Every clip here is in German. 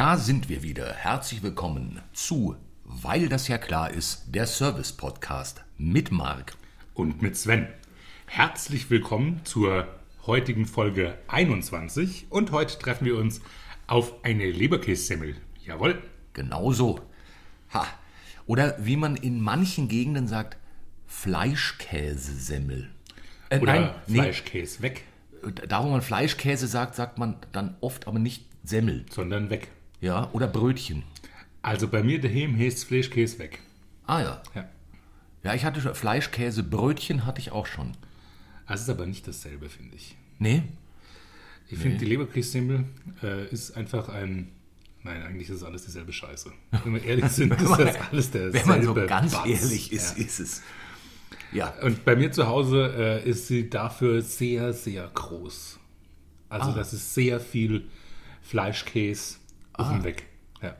Da sind wir wieder. Herzlich willkommen zu, weil das ja klar ist, der Service-Podcast mit Marc. und mit Sven. Herzlich willkommen zur heutigen Folge 21 und heute treffen wir uns auf eine Leberkässemmel. Jawohl. Genauso. Ha. Oder wie man in manchen Gegenden sagt, Fleischkäsesemmel. Äh, Oder Fleischkäse weg, da wo man Fleischkäse sagt, sagt man dann oft aber nicht Semmel. sondern weg. Ja, oder Brötchen. Also bei mir daheim heißt Fleischkäse weg. Ah ja. Ja. Ja, ich hatte schon Fleischkäse, Brötchen hatte ich auch schon. Das ist aber nicht dasselbe, finde ich. Nee? Ich finde, die Leberkässemmel äh, ist einfach ein. Nein, eigentlich ist es alles dieselbe Scheiße. Wenn wir ehrlich sind, ist das alles derselbe Wenn man so ganz Batz. ehrlich ist, Ja. ist es. Ja. Und bei mir zu Hause äh, ist sie dafür sehr, sehr groß. Also Ah. das ist sehr viel Fleischkäse Ah. Weg. Ja.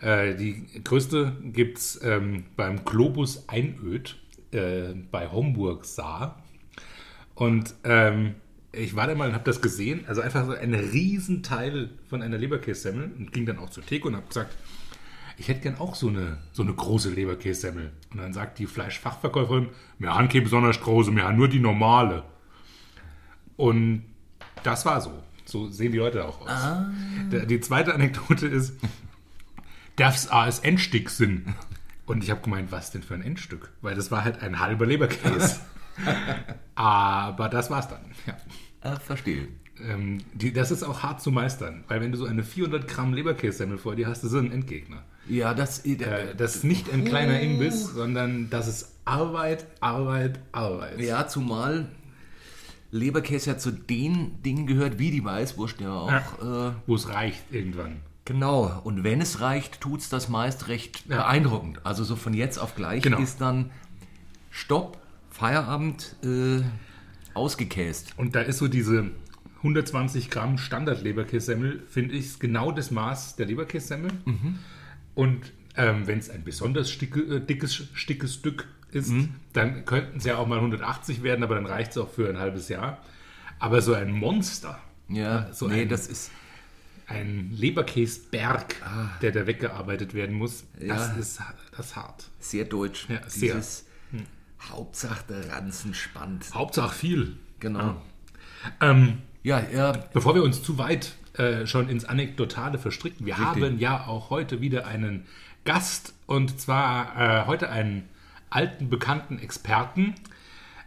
Äh, die größte gibt es ähm, beim Globus Einöd äh, bei Homburg Saar. Und ähm, ich war da mal und habe das gesehen. Also einfach so ein Riesenteil von einer Leberkässemmel und ging dann auch zur Theke und habe gesagt, ich hätte gern auch so eine, so eine große Leberkässemmel. Und dann sagt die Fleischfachverkäuferin, wir haben keine besonders große, wir haben nur die normale. Und das war so. So sehen die Leute auch aus. Der- Die zweite Anekdote ist, darf es als Endstück sind? Und ich habe gemeint, was denn für ein Endstück? Weil das war halt ein halber Leberkäse. Aber das war's dann. Ja. Äh, verstehe. Ähm, die, das ist auch hart zu meistern, weil wenn du so eine 400 Gramm Leberkässemmel vor dir hast, das ist ein Endgegner. Ja, das, äh, Äh, das ist nicht ein kleiner Imbiss, sondern das ist Arbeit, Arbeit, Arbeit. ja, zumal Leberkäse ja zu den Dingen gehört, wie die Weißwurst ja auch. Äh, Wo es reicht irgendwann. genau. Und wenn es reicht, tut's das meist recht beeindruckend. Also so von jetzt auf gleich Genau. ist dann Stopp, Feierabend, äh, ausgekäst. Und da ist so diese 120 Gramm Standard-Leberkässemmel, finde ich, genau das Maß der Leberkässemmel. Und ähm, wenn es ein besonders sticke, äh, dickes, dickes Stück ist, dann könnten es ja auch mal 180 werden, aber dann reicht es auch für ein halbes Jahr. Aber so ein Monster, Ja, so nee, ein- das ist. ein Leberkäsberg, der da weggearbeitet werden muss, Ah. Ja. das ist das ist hart. Sehr deutsch. Ja, sehr. Dieses Hauptsache der Ranzen spannt. Hauptsache viel. Genau. Ähm, Ja, ja, Bevor wir uns zu weit äh, schon ins Anekdotale verstricken, wir haben ja auch heute wieder einen Gast und zwar äh, heute einen alten, bekannten Experten,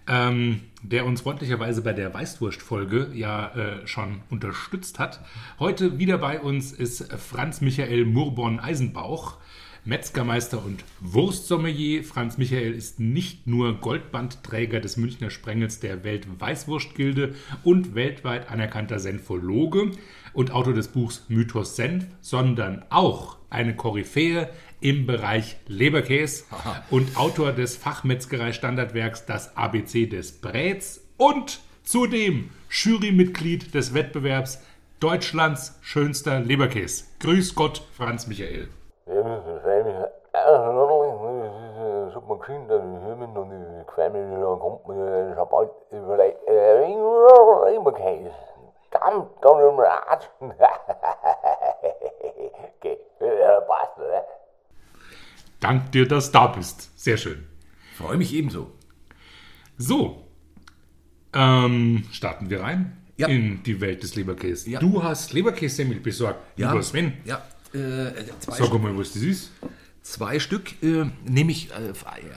ähm, der uns freundlicherweise bei der Weißwurst-Folge ja äh, schon unterstützt hat. Heute wieder bei uns ist Franz Michael Murborn-Eisenbauch. Metzgermeister und Wurstsommelier. Franz Michael ist nicht nur Goldbandträger des Münchner Sprengels der Weltweißwurstgilde und weltweit anerkannter Senfologe und Autor des Buchs Mythos Senf, sondern auch eine Koryphäe im Bereich Leberkäse und Autor des Fachmetzgerei-Standardwerks Das ABC des Bräts und zudem Jurymitglied des Wettbewerbs Deutschlands schönster Leberkäse. Grüß Gott, Franz Michael. Dank dir, dass du da bist. Sehr schön. freue mich ebenso. So, ähm, starten wir rein Ja. in die Welt des Leberkäse. Ja. Du hast Leberkässemmel besorgt, lieber Sven. Ja, äh, zwei, Sag mal, was das ist. zwei Stück äh, nehme ich äh,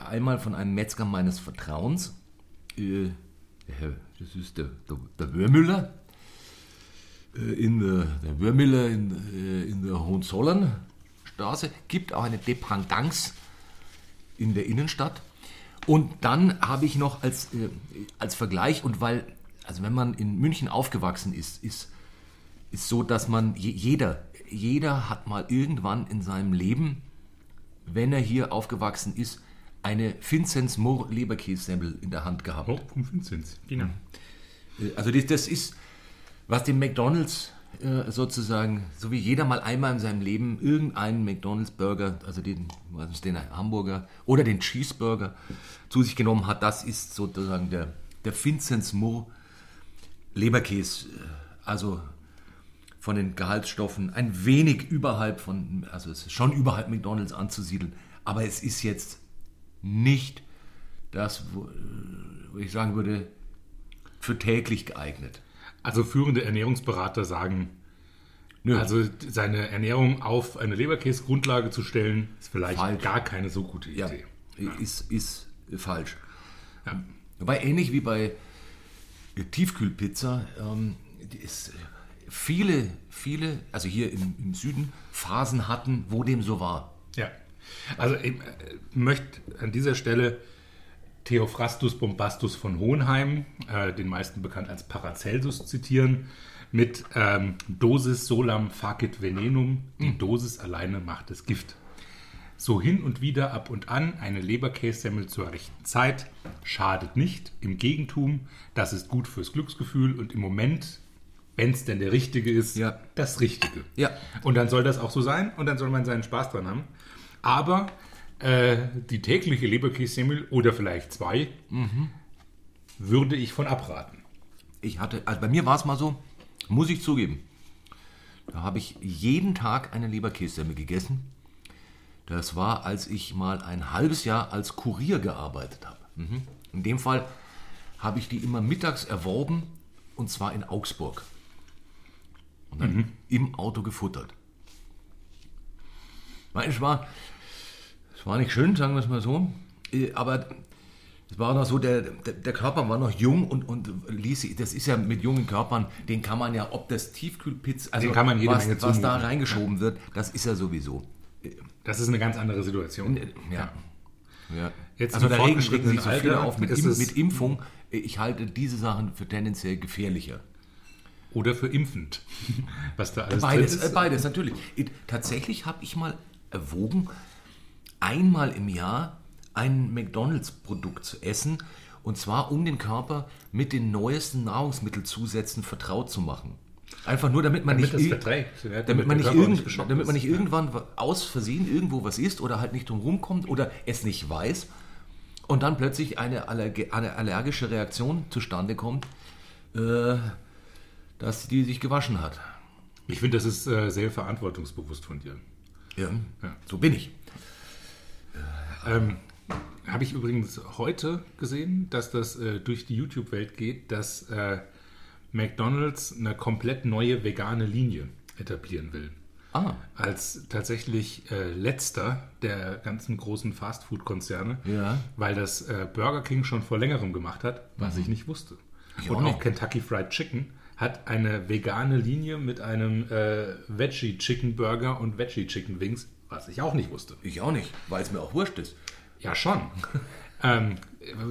einmal von einem Metzger meines Vertrauens. Äh, der- das ist der, der, der Wörmüller. Äh, in der, der Wörmüller in, äh, in der Hohenzollernstraße. Gibt auch eine Dependance in der Innenstadt. Und dann habe ich noch als, äh, als Vergleich, und weil, also wenn man in München aufgewachsen ist, ist, ist so, dass man, je, jeder, jeder hat mal irgendwann in seinem Leben, wenn er hier aufgewachsen ist, eine Vinzenz Mohr Leberkässemmel in der Hand gehabt. Oh, vom Vinzenz. Genau. Äh, Also das, das ist, was dem McDonalds äh, sozusagen, so wie jeder mal einmal in seinem Leben irgendeinen McDonalds-Burger, also den, was den Hamburger oder den Cheeseburger zu sich genommen hat, das ist sozusagen der, der Vinzenz Mohr Leberkäse. äh, Also von den Gehaltsstoffen ein wenig überhalb von, also es ist schon überhalb McDonalds anzusiedeln, aber es ist jetzt nicht das, wo ich sagen würde, für täglich geeignet. Also führende Ernährungsberater sagen, also seine Ernährung auf eine Leberkäse-Grundlage zu stellen, ist vielleicht Falsch. gar keine so gute Ja, Idee. ist, ist falsch. Ja. Wobei ähnlich wie bei Tiefkühlpizza, ähm, ist viele, viele, also hier im, im Süden, Phasen hatten, wo dem so war. Ja. Also ich äh, möchte an dieser Stelle Theophrastus Bombastus von Hohenheim, äh, den meisten bekannt als Paracelsus, zitieren, mit ähm, Dosis solam facit venenum, die Dosis alleine macht es Gift. So hin und wieder ab und an eine Leberkässemmel zur rechten Zeit schadet nicht. Im Gegentum, das ist gut fürs Glücksgefühl und im Moment, wenn es denn der Richtige ist, Ja. das Richtige. Ja. Und dann soll das auch so sein und dann soll man seinen Spaß dran haben. Aber äh, die tägliche Leberkässemmel oder vielleicht zwei würde ich von abraten. Ich hatte, also bei mir war es mal so, muss ich zugeben. Da habe ich jeden Tag eine Leberkässemmel gegessen. Das war, als ich mal ein halbes Jahr als Kurier gearbeitet habe. Mhm. In dem Fall habe ich die immer mittags erworben und zwar in Augsburg. Und dann im Auto gefuttert. Weil Es war, es war nicht schön, sagen wir es mal so, äh, aber es war noch so, der, der, Körper war noch jung und, und ließ das ist ja mit jungen Körpern, den kann man ja, ob das Tiefkühlpizza, also Den kann man jede was, Menge was da reingeschoben wird, das ist ja sowieso. Das ist eine ganz andere Situation. Ja. ja. Jetzt also da regen, sich so viele auf mit, mit Impfung. Ich halte diese Sachen für tendenziell gefährlicher. Oder für impfend. Was da alles Beides, äh, ist. beides, natürlich. Äh, Tatsächlich habe ich mal erwogen, einmal im Jahr ein McDonalds-Produkt zu essen. Und zwar, um den Körper mit den neuesten Nahrungsmittelzusätzen vertraut zu machen. Einfach nur, damit man Damit nicht, verträgt, ja, damit, man nicht, irgend, nicht damit man ist. nicht irgendwann aus Versehen irgendwo was isst oder halt nicht drum rumkommt oder es nicht weiß und dann plötzlich eine, Allerge eine allergische Reaktion zustande kommt, äh, dass die sich gewaschen hat. Ich finde, das ist äh, sehr verantwortungsbewusst von dir. Ja, Ja. so bin ich. Ähm, Habe ich übrigens heute gesehen, dass das äh, durch die YouTube-Welt geht, dass äh, McDonald's eine komplett neue vegane Linie etablieren will. Ah, Als tatsächlich äh, letzter der ganzen großen Fastfood-Konzerne, Ja. weil das äh, Burger King schon vor längerem gemacht hat, was ich nicht wusste. Ich Und auch auch. Kentucky Fried Chicken hat eine vegane Linie mit einem äh, Veggie Chicken Burger und Veggie Chicken Wings, was ich auch nicht wusste. ich auch nicht, weil es mir auch wurscht ist. Ja, schon. ähm,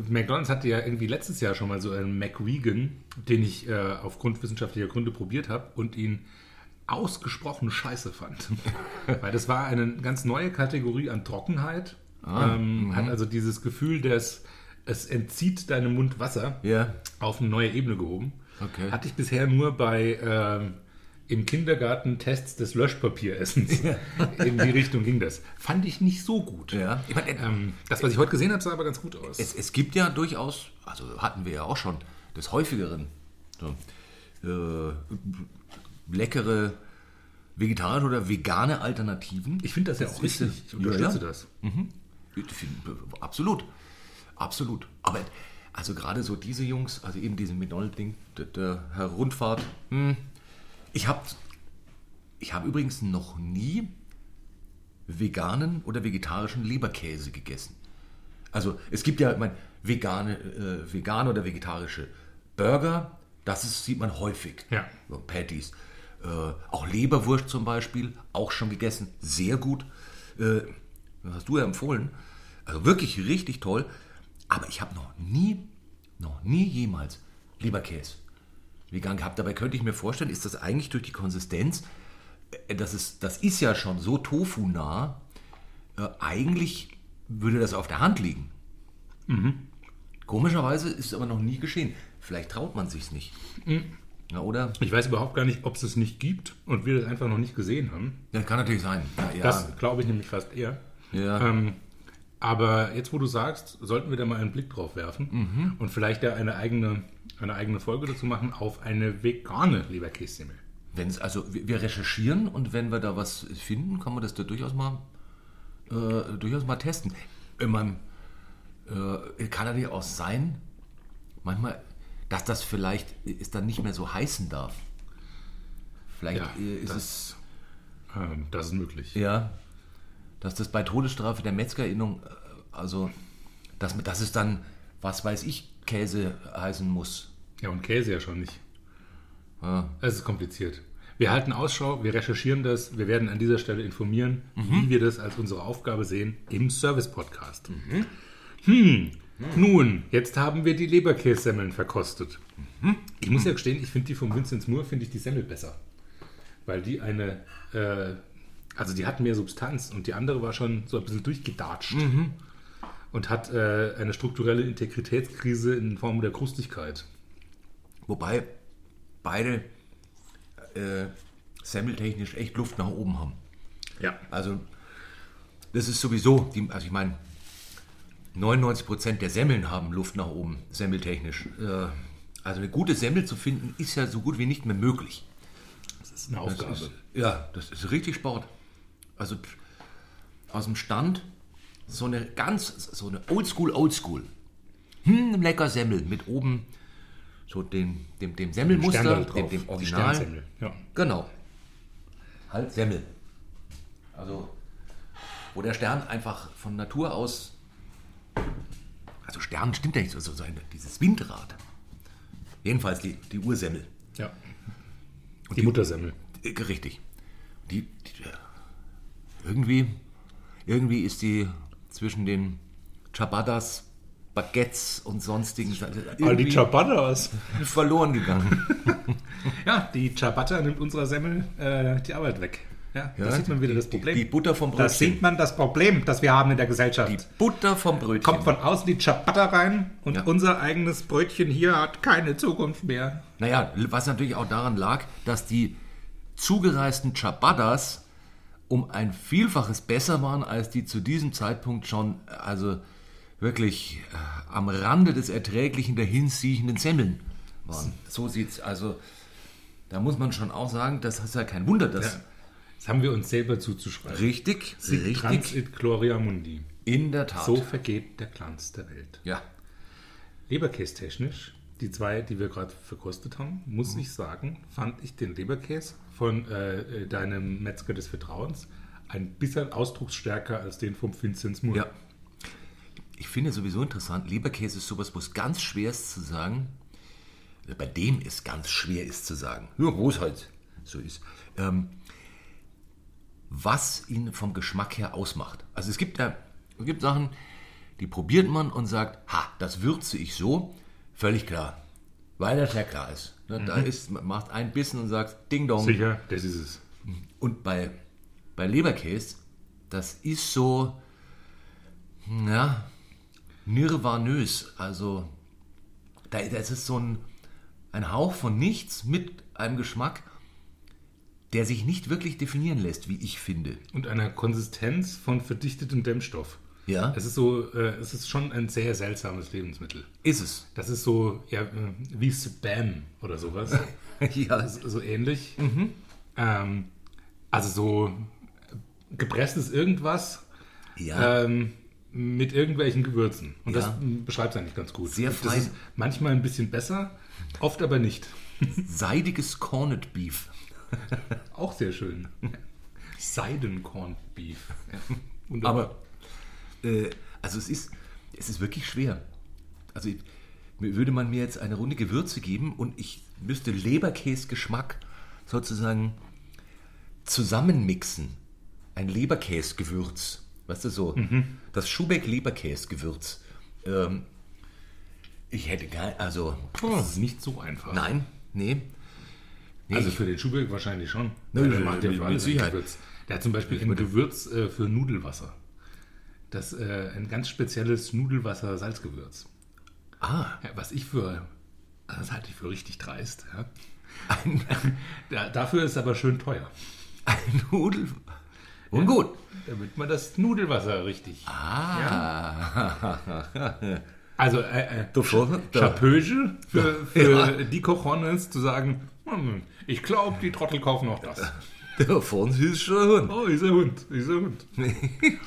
McDonalds hatte ja irgendwie letztes Jahr schon mal so einen McVegan, den ich äh, aufgrund wissenschaftlicher Gründe probiert habe und ihn ausgesprochen scheiße fand. Weil das war eine ganz neue Kategorie an Trockenheit. ähm, hat also dieses Gefühl, dass es entzieht deinem Mund Wasser Ja. auf eine neue Ebene gehoben. Okay. Hatte ich bisher nur bei ähm, im Kindergarten Tests des Löschpapieressens. In die Richtung ging das. Fand ich nicht so gut. Ja. Ich meine, Ähm, das, was ich heute gesehen habe, sah aber ganz gut aus. es, es gibt ja durchaus, also hatten wir ja auch schon, des häufigeren, so, äh, leckere vegetarische oder vegane Alternativen. ich finde das ja auch richtig. Ich unterstütze ja, das. Ich find, Absolut. Absolut. Aber also gerade so diese Jungs, also eben diesen McDonald-Ding, der, der Herr Rundfahrt, hm, ich habe ich hab übrigens noch nie veganen oder vegetarischen Leberkäse gegessen. Also es gibt ja ich vegane, äh, vegane oder vegetarische Burger, das ist, sieht man häufig. Ja. So, Patties. Äh, auch Leberwurst zum Beispiel, auch schon gegessen, sehr gut. Äh, das hast du ja empfohlen. Also wirklich richtig toll. Aber ich habe noch nie, noch nie jemals Leberkäse vegan gehabt. Dabei könnte ich mir vorstellen, ist das eigentlich durch die Konsistenz, äh, das ist, das ist ja schon so tofu-nah, äh, eigentlich würde das auf der Hand liegen. Komischerweise ist es aber noch nie geschehen. Vielleicht traut man sich's nicht. Ja, oder? Ich weiß überhaupt gar nicht, ob es es nicht gibt und wir das einfach noch nicht gesehen haben. Das kann natürlich sein. Ja, ja. Das glaube ich nämlich fast eher. ja. Ähm, aber jetzt, wo du sagst, sollten wir da mal einen Blick drauf werfen Mhm. und vielleicht da eine eigene, eine eigene Folge dazu machen auf eine vegane Leberkässemmel. Wenn's, also wir wir recherchieren und wenn wir da was finden, kann man das da durchaus mal, äh, durchaus mal testen. Wenn man, äh, kann natürlich auch sein, manchmal, dass das vielleicht es dann nicht mehr so heißen darf. Vielleicht Ja, äh, ist das- es Ähm, das ist möglich. ja, dass das bei Todesstrafe der Metzgerinnung, äh, also dass, dass es dann, was weiß ich, Käse heißen muss. Ja, und Käse ja schon nicht. Ja. Es ist kompliziert. Wir halten Ausschau, wir recherchieren das, wir werden an dieser Stelle informieren, wie wir das als unsere Aufgabe sehen im Service-Podcast. Hm, nun, jetzt haben wir die Leberkässemmeln verkostet. Ich muss ja gestehen, ich finde die vom Vincent Moore, finde ich die Semmel besser. Weil die eine, äh, also die hat mehr Substanz und die andere war schon so ein bisschen durchgedatscht. Und hat äh, eine strukturelle Integritätskrise in Form der Krustigkeit. Wobei beide äh, semmeltechnisch echt Luft nach oben haben. Ja. Also das ist sowieso, die, also ich meine, 99% der Semmeln haben Luft nach oben, semmeltechnisch. Äh, also eine gute Semmel zu finden, ist ja so gut wie nicht mehr möglich. Das ist eine Das Aufgabe. ist, ja, das ist richtig Sport. Also aus dem Stand so eine ganz, so eine Oldschool, Oldschool. Hm, lecker Semmel mit oben so dem, dem, dem Semmelmuster, dem, dem die Original. Ja. Genau. Halt Semmel. Also, wo der Stern einfach von Natur aus. Also, Stern stimmt ja nicht so, so so ein, dieses Windrad. Jedenfalls die, die Ursemmel. Ja. Die Muttersemmel. Äh, Richtig. Die, die, irgendwie, irgendwie ist die zwischen den Ciabattas, Baguettes und sonstigen All die irgendwie Ciabattas. verloren gegangen. Ja, die Ciabatta nimmt unserer Semmel äh, die Arbeit weg. Ja, da Ja, sieht man wieder das die- Problem. Die Butter vom da Brötchen. sieht man das Problem, das wir haben in der Gesellschaft. Die Butter vom Brötchen. Kommt von außen die Ciabatta rein und Ja. unser eigenes Brötchen hier hat keine Zukunft mehr. Naja, was natürlich auch daran lag, dass die zugereisten Ciabattas um ein Vielfaches besser waren, als die zu diesem Zeitpunkt schon, also wirklich äh, am Rande des Erträglichen dahinziehenden Semmeln waren. So sieht's, also da muss man schon auch sagen, das ist ja kein Wunder, dass Ja. Das haben wir uns selber zuzuschreiben. richtig, Sic richtig, Transit Gloria Mundi. in der Tat. So vergeht der Glanz der Welt. Ja, Leberkäse-technisch, die zwei, die wir gerade verkostet haben, muss ich sagen, fand ich den Leberkäse von äh, deinem Metzger des Vertrauens ein bisschen ausdrucksstärker als den vom Vinzenz Moore. ja. Ich finde sowieso interessant, Leberkäse ist sowas, wo es ganz schwer ist zu sagen, äh, bei dem es ganz schwer ist zu sagen, ja, wo es halt so ist, ähm, was ihn vom Geschmack her ausmacht. Also es gibt ja es gibt Sachen, die probiert man und sagt, ha, das würze ich so, völlig klar, weil das ja klar ist. Ne, Da ist, macht ein Bissen und sagt, Ding Dong. Sicher, das ist es. Und bei, bei Leberkäse, das ist so, ja, nirvanös. Also, da, das ist so ein, ein Hauch von nichts mit einem Geschmack, der sich nicht wirklich definieren lässt, wie ich finde. Und einer Konsistenz von verdichtetem Dämmstoff. Ja, Es ist so, äh, es ist schon ein sehr seltsames Lebensmittel. ist es. Das ist so, ja, äh, wie Spam oder sowas. ja, so, so ähnlich. Ähm, also so gepresstes irgendwas ja. ähm, mit irgendwelchen Gewürzen. Und das Ja. beschreibt es eigentlich ganz gut. Sehr das fein. ist manchmal ein bisschen besser, oft aber nicht. seidiges Corned Beef. Auch sehr schön. Seidencorned Beef. Ja. Wunderbar. Aber, äh, also es ist, es ist wirklich schwer. Also würde man mir jetzt eine Runde Gewürze geben und ich müsste Leberkäsgeschmack sozusagen zusammenmixen. Ein Leberkäsgewürz. Weißt du so? Das Schubeck-Leberkäsgewürz. Ähm, ich hätte gar, also, das ist nicht so einfach. nein, nee. nee Also ich- für den Schubeck wahrscheinlich schon. Nö, Der macht ja für alles Sicherheit. Gewürz. Der hat zum Beispiel ein Gewürz äh, für Nudelwasser. Das äh, ein ganz spezielles Nudelwasser-Salzgewürz. ah, Ja, was ich für, das halte ich für richtig dreist. Ja. ein, Da, dafür ist es aber schön teuer, ein Nudel. Und gut. damit man das Nudelwasser richtig. Ah. Also äh, äh, Chapöge für, für die Cojones zu sagen, Hm, Ich glaube, die Trottel kaufen auch das. Der schon ein Hund. Oh, ist ein Hund, ist ein Hund.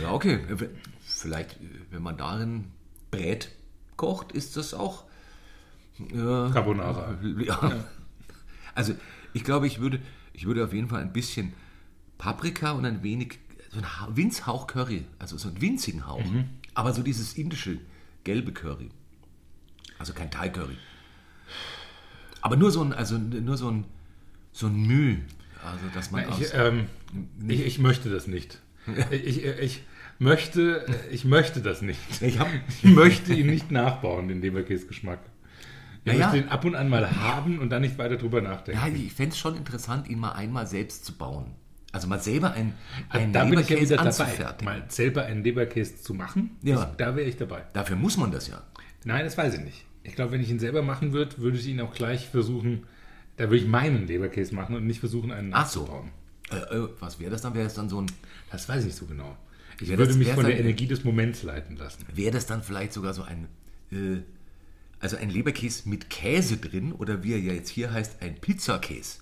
Ja, okay. Vielleicht, wenn man darin Brät kocht, ist das auch. Ja, Carbonara. Ja. Also, ich glaube, ich würde, ich würde auf jeden Fall ein bisschen Paprika und ein wenig, so ein Ha- Winzhauch Curry, also so einen winzigen Hauch. Aber so dieses indische gelbe Curry. Also kein Thai Curry. Aber nur so ein, also nur so ein, so ein Müh. Also, dass man aus, Ich, ähm, ich, ich möchte das nicht. Ich, ich, möchte, ich möchte das nicht. Ich hab- Ich möchte ihn nicht nachbauen, den Leberkäse-Geschmack. Ich Ja, ja. möchte ihn ab und an mal haben und dann nicht weiter drüber nachdenken. Ja, ich fände es schon interessant, ihn mal einmal selbst zu bauen. Also mal selber ein, ein da bin ich ja Leberkäse wieder dabei. Mal selber einen Leberkäse zu machen, Ja. das, da wäre ich dabei. Dafür muss man das ja. Nein, das weiß ich nicht. Ich glaube, wenn ich ihn selber machen würde, würde ich ihn auch gleich versuchen, da würde ich meinen Leberkäse machen und nicht versuchen, einen Ach so. nachzubauen. Äh, äh, was wäre das dann? Wäre das dann so ein, Das weiß ich nicht so genau. Ich würde das- mich von der dann- Energie des Moments leiten lassen. wäre das dann vielleicht sogar so ein, äh, also ein Leberkäse mit Käse drin oder wie er ja jetzt hier heißt, ein Pizzakäse.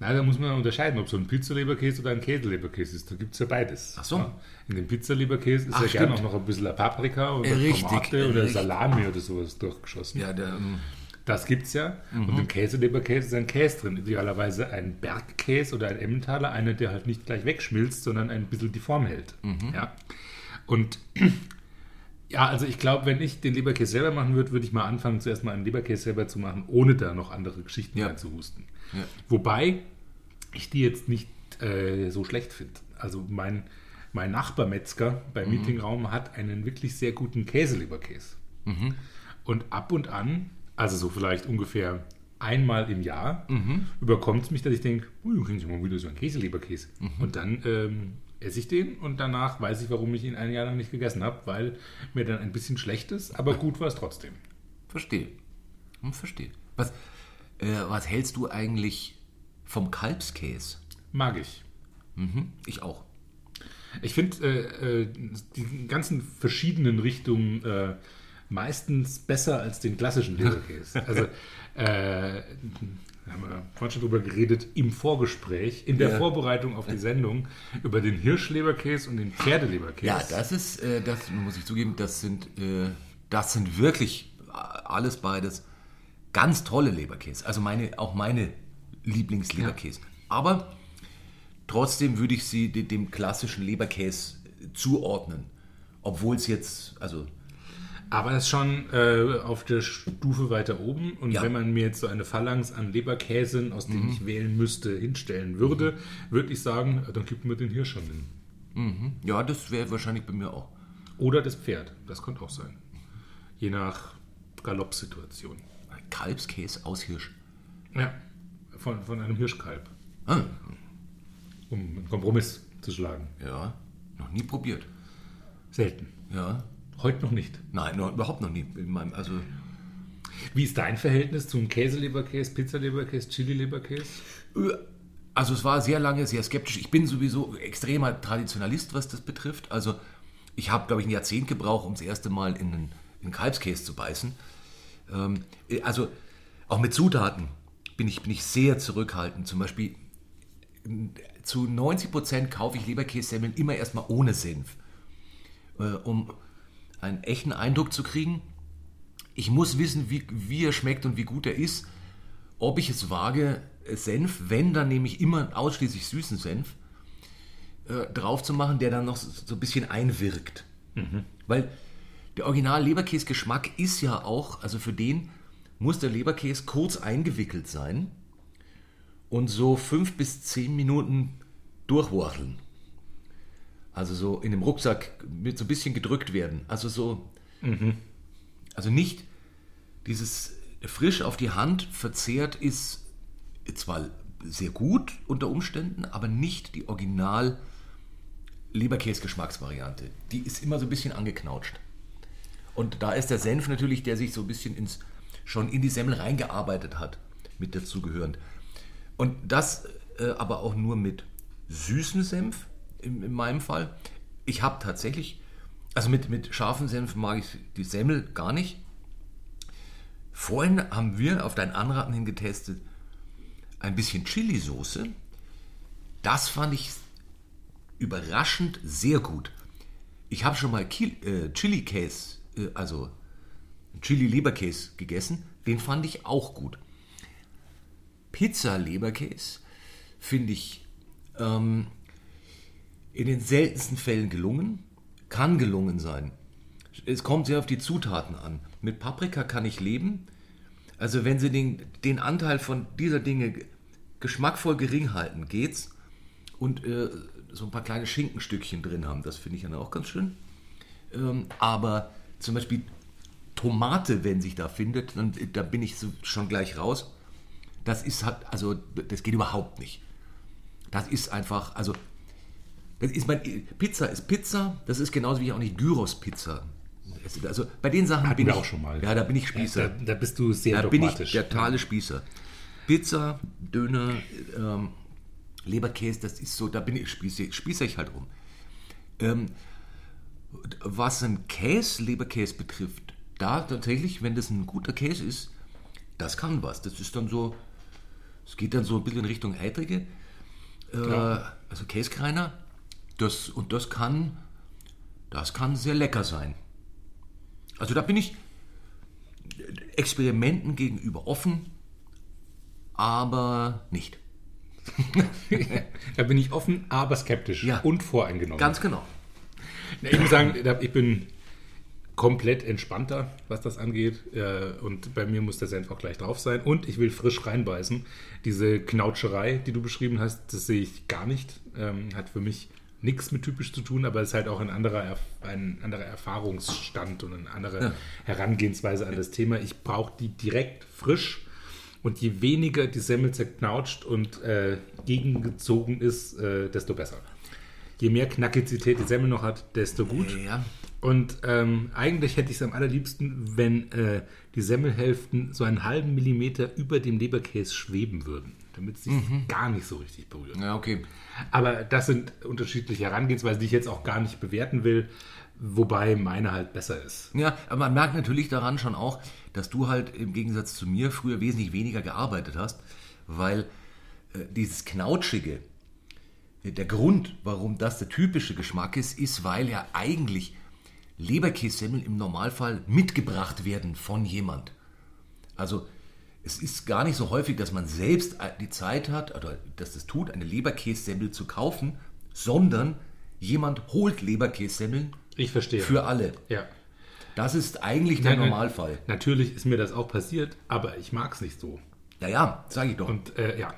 Na, da muss man unterscheiden, ob so ein Pizzaleberkäse oder ein Käseleberkäse ist. Da gibt es ja beides. Ach so. Ja. In dem Pizzaleberkäse ist Ach, ja gerne auch noch ein bisschen Paprika oder richtig, Tomate oder richtig. Salami oder sowas durchgeschossen. Ja, der, Das gibt's ja. Und im Käseleberkäse ist ein Käse drin. Idealerweise ein Bergkäse oder ein Emmentaler, einer, der halt nicht gleich wegschmilzt, sondern ein bisschen die Form hält. Ja. Und ja, also ich glaube, wenn ich den Leberkäse selber machen würde, würde ich mal anfangen, zuerst mal einen Leberkäse selber zu machen, ohne da noch andere Geschichten Ja. reinzuhusten. Ja. Wobei ich die jetzt nicht äh, so schlecht finde. Also mein, mein Nachbarmetzger beim Meetingraum hat einen wirklich sehr guten Käseleberkäse. Und ab und an, also so vielleicht ungefähr einmal im Jahr, überkommt es mich, dass ich denke, oh, dann kriege ich mal wieder so einen Käseleberkäse. Und dann ähm, esse ich den und danach weiß ich, warum ich ihn ein Jahr lang nicht gegessen habe, weil mir dann ein bisschen schlecht ist, aber gut war es trotzdem. verstehe. Hm, verstehe. Was, äh, was hältst du eigentlich vom Kalbskäse? Mag ich. Mhm, ich auch. Ich finde äh, äh, die ganzen verschiedenen Richtungen äh, meistens besser als den klassischen Leberkäse. Also, äh, haben wir vorhin schon drüber geredet, im Vorgespräch, in der Ja. Vorbereitung auf die Sendung, über den Hirschleberkäse und den Pferdeleberkäse. Ja, das ist, äh, das muss ich zugeben, das sind, äh, das sind wirklich alles beides ganz tolle Leberkäse. Also meine, auch meine Lieblingsleberkäse. Aber trotzdem würde ich sie de- dem klassischen Leberkäse zuordnen. Obwohl es jetzt, also Aber das ist schon äh, auf der Stufe weiter oben. Und Ja. wenn man mir jetzt so eine Phalanx an Leberkäsen, aus denen ich wählen müsste, hinstellen würde, würde ich sagen, dann gibt mir den Hirsch schon hin. ja, das wäre wahrscheinlich bei mir auch. Oder das Pferd. Das könnte auch sein. Je nach Galoppsituation. Kalbskäse aus Hirsch. Ja, von, von einem Hirschkalb, Ah, um einen Kompromiss zu schlagen. ja, noch nie probiert. Selten. Ja, Heute noch nicht. nein, noch, überhaupt noch nie. In meinem, also Wie ist dein Verhältnis zum Käseleberkäse, Pizzaleberkäse, Chili-Leberkäse? Also es war sehr lange sehr skeptisch. Ich bin sowieso extremer Traditionalist, was das betrifft. Also ich habe, glaube ich, ein Jahrzehnt gebraucht, um das erste Mal in einen, in einen Kalbskäse zu beißen. Ähm, also auch mit Zutaten bin ich, bin ich sehr zurückhaltend. Zum Beispiel m, zu 90 Prozent kaufe ich Leberkässemmeln immer erstmal ohne Senf, äh, um einen echten Eindruck zu kriegen. Ich muss wissen, wie, wie er schmeckt und wie gut er ist ob ich es wage, Senf, wenn, dann nehme ich immer ausschließlich süßen Senf, äh, drauf zu machen, der dann noch so, ein bisschen einwirkt. Weil der Original Leberkäse-Geschmack ist ja auch, also für den muss der Leberkäse kurz eingewickelt sein und so fünf bis zehn Minuten durchwurcheln. Also so in dem Rucksack mit so ein bisschen gedrückt werden. Also so, also nicht dieses frisch auf die Hand verzehrt ist zwar sehr gut unter Umständen, aber nicht die Original Leberkäse-Geschmacksvariante. Die ist immer so ein bisschen angeknautscht. Und da ist der Senf natürlich, der sich so ein bisschen ins, schon in die Semmel reingearbeitet hat, mit dazugehörend. Und das äh, aber auch nur mit süßem Senf, in, in meinem Fall. Ich habe tatsächlich, also mit, mit scharfem Senf mag ich die Semmel gar nicht. Vorhin haben wir auf dein Anraten hin getestet ein bisschen Chili-Soße. Das fand ich überraschend sehr gut. Ich habe schon mal äh, Chili-Käse, äh, also Chili-Leberkäse gegessen. Den fand ich auch gut. Pizza-Leberkäse finde ich ähm, in den seltensten Fällen gelungen. Kann gelungen sein. Es kommt sehr auf die Zutaten an. Mit Paprika kann ich leben. Also wenn sie den, den Anteil von dieser Dinge geschmackvoll gering halten, geht's. Und äh, so ein paar kleine Schinkenstückchen drin haben, das finde ich dann auch ganz schön. Ähm, aber zum Beispiel Tomate, wenn sich da findet, dann, da bin ich so schon gleich raus. Das ist halt, also das geht überhaupt nicht. Das ist einfach, also das ist mein, Pizza ist Pizza, das ist genauso wie ich auch nicht Gyros-Pizza also bei den Sachen Hatten bin wir ich auch schon mal. Ja, da bin ich Spießer. Ja, da, da bist du sehr da bin ich dogmatisch. der totale Spießer. Pizza, Döner, ähm, Leberkäse, das ist so, da bin ich spieße, spieße ich halt rum. Ähm, was ein Käse, Leberkäse betrifft, da tatsächlich, wenn das ein guter Käse ist, das kann was. Das ist dann so, es geht dann so ein bisschen in Richtung Eitrige. Äh, also Käsekreiner. Das, und das kann, das kann sehr lecker sein. Also da bin ich Experimenten gegenüber offen, aber nicht. da bin ich offen, aber skeptisch Ja. und voreingenommen. Ganz genau. Ich muss sagen, ich bin komplett entspannter, was das angeht. Äh, Und bei mir muss der Senf auch gleich drauf sein. Und ich will frisch reinbeißen. Diese Knautscherei, die du beschrieben hast, das sehe ich gar nicht. Ähm, Hat für mich nichts mit typisch zu tun, aber es ist halt auch ein anderer, ein anderer Erfahrungsstand und eine andere Ja. Herangehensweise an das Thema. Ich brauche die direkt frisch. Und je weniger die Semmel zerknautscht und äh, gegengezogen ist, äh, desto besser. Je mehr Knackizität die Semmel noch hat, desto gut. Ja. Und ähm, eigentlich hätte ich es am allerliebsten, wenn äh, die Semmelhälften so einen halben Millimeter über dem Leberkäse schweben würden, damit sie sich gar nicht so richtig berühren. Ja, okay. Aber das sind unterschiedliche Herangehensweisen, die ich jetzt auch gar nicht bewerten will, wobei meine halt besser ist. Ja, aber man merkt natürlich daran schon auch, dass du halt im Gegensatz zu mir früher wesentlich weniger gearbeitet hast, weil äh, dieses Knautschige, äh, der Grund, warum das der typische Geschmack ist, ist, weil ja eigentlich Leberkässemmel im Normalfall mitgebracht werden von jemand. Also es ist gar nicht so häufig, dass man selbst die Zeit hat, oder dass das tut, eine Leberkässemmel zu kaufen, sondern jemand holt Leberkässemmeln Ich verstehe. für alle. ja. Das ist eigentlich der Nein, nein, Normalfall. Natürlich ist mir das auch passiert, aber ich mag es nicht so. Ja, ja, sage ich doch. Und äh, ja.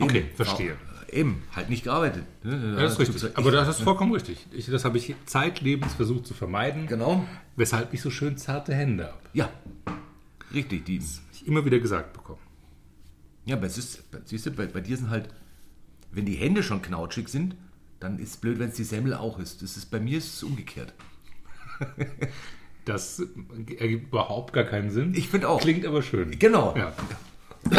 Okay, Eben. verstehe. Ja, Eben, halt nicht gearbeitet. Ja, das ist richtig. Aber das ist vollkommen richtig. Ich, das habe ich zeitlebens versucht zu vermeiden. Genau. Weshalb ich so schön zarte Hände habe. Ja, richtig. Die, immer wieder gesagt bekommen. ja, aber es ist, siehst du, bei, bei dir sind halt, wenn die Hände schon knautschig sind, dann ist es blöd, wenn es die Semmel auch ist. Das ist bei mir ist es umgekehrt. Das ergibt überhaupt gar keinen Sinn. Ich finde auch. Klingt aber schön. Genau. Ja.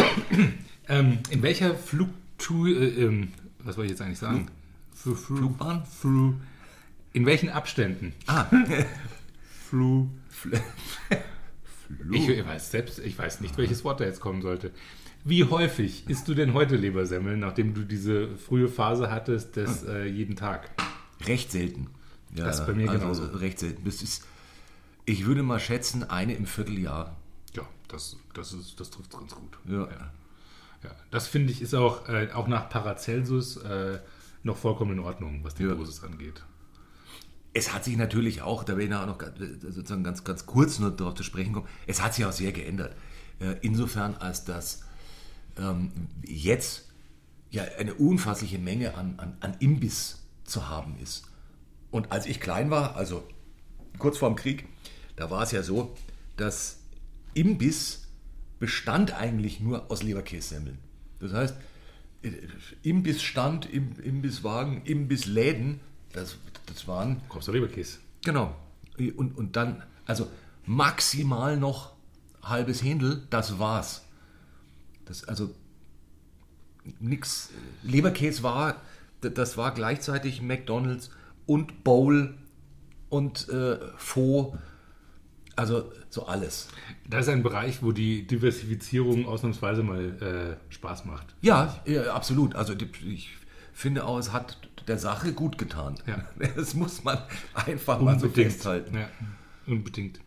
ähm, in welcher Flugtour, äh, ähm, was wollte ich jetzt eigentlich sagen? Flu, Flu, Flugbahn? Flu, in welchen Abständen? Ah, Flu. Fl- Ich, ich weiß selbst, ich weiß nicht, welches Wort da jetzt kommen sollte. Wie häufig isst du denn heute Lebersemmeln, nachdem du diese frühe Phase hattest des Hm. äh, jeden Tag? recht selten. Ja, Das ist bei mir also genauso. Recht selten. Das ist, ich würde mal schätzen, eine im Vierteljahr. Ja, das, das, ist, das trifft ganz gut. Ja. Ja, das finde ich ist auch, äh, auch nach Paracelsus äh, noch vollkommen in Ordnung, was die Ja. Dosis angeht. Es hat sich natürlich auch, da will ich nachher noch ganz- sozusagen ganz, ganz kurz nur darauf zu sprechen kommen, es hat sich auch sehr geändert. Äh, Insofern, als dass ähm, jetzt ja eine unfassliche Menge an, an, an Imbiss zu haben ist. Und als ich klein war, also kurz vorm Krieg, da war es ja so, dass Imbiss bestand eigentlich nur aus Leberkässemmeln. Das heißt, äh, Imbissstand, Im, Imbisswagen, Imbissläden, das, das waren Kommst du Leberkäse? Genau. Und, und dann, also maximal noch halbes Händel, das war's. Das, also nix. Leberkäse war, das war gleichzeitig McDonalds und Bowl und äh, Faux. Also so alles. Das ist ein Bereich, wo die Diversifizierung ausnahmsweise mal äh, Spaß macht. Ja, ja, absolut. Also ich finde auch, es hat der Sache gut getan. Ja. Das muss man einfach mal so festhalten. Ja, unbedingt.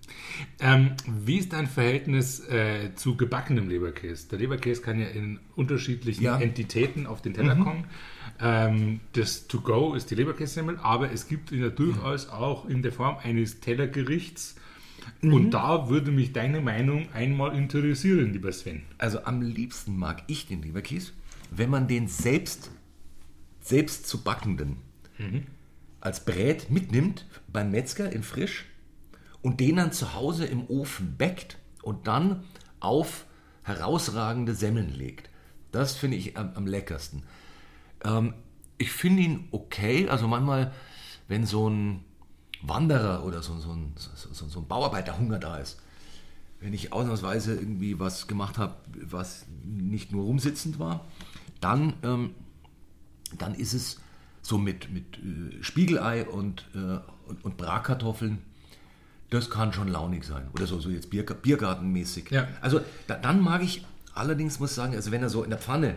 Ähm, wie ist dein Verhältnis äh, zu gebackenem Leberkäse? Der Leberkäse kann ja in unterschiedlichen Ja. Mhm. Entitäten auf den Teller kommen. Ähm, das To-Go ist die Leberkässemmel, aber es gibt ihn ja durchaus auch in der Form eines Tellergerichts. Mhm. Und da würde mich deine Meinung einmal interessieren, lieber Sven. Also am liebsten mag ich den Leberkäse, wenn man den selbst, selbst zu backenden als Brät mitnimmt beim Metzger in frisch und den dann zu Hause im Ofen backt und dann auf herausragende Semmeln legt. Das finde ich am, am leckersten. Ähm, ich finde ihn okay, also manchmal, wenn so ein Wanderer oder so, so, ein, so, so ein Bauarbeiterhunger da ist, wenn ich ausnahmsweise irgendwie was gemacht habe, was nicht nur rumsitzend war, dann, ähm, dann ist es so mit, mit äh, Spiegelei und, äh, und, und Bratkartoffeln. Das kann schon launig sein. Oder so, so jetzt Bier, Biergartenmäßig. Ja. Also da, dann mag ich allerdings, muss ich sagen, also wenn er so in der Pfanne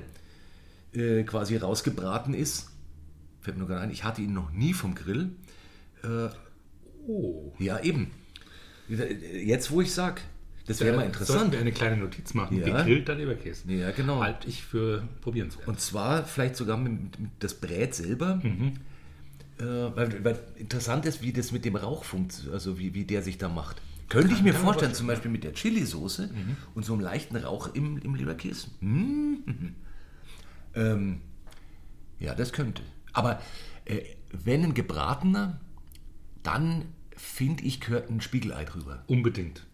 äh, quasi rausgebraten ist, fällt mir nur gerade ein, ich hatte ihn noch nie vom Grill. Oh. Ja, eben. Jetzt, wo ich sag, das wäre mal Sollten interessant. wir eine kleine Notiz machen. Ja. Gegrillter Leberkäse. Ja, genau. Halte ich für probierenswert. Und zwar vielleicht sogar mit, mit das Brät selber. Äh, weil, weil interessant ist, wie das mit dem Rauch funktioniert, also wie, wie der sich da macht. Könnte ich mir vorstellen, zum Beispiel mit der Chili-Soße und so einem leichten Rauch im, im Leberkäse. Mhm. Ähm, ja, das könnte. Aber äh, wenn ein gebratener, dann finde ich, gehört ein Spiegelei drüber. Unbedingt.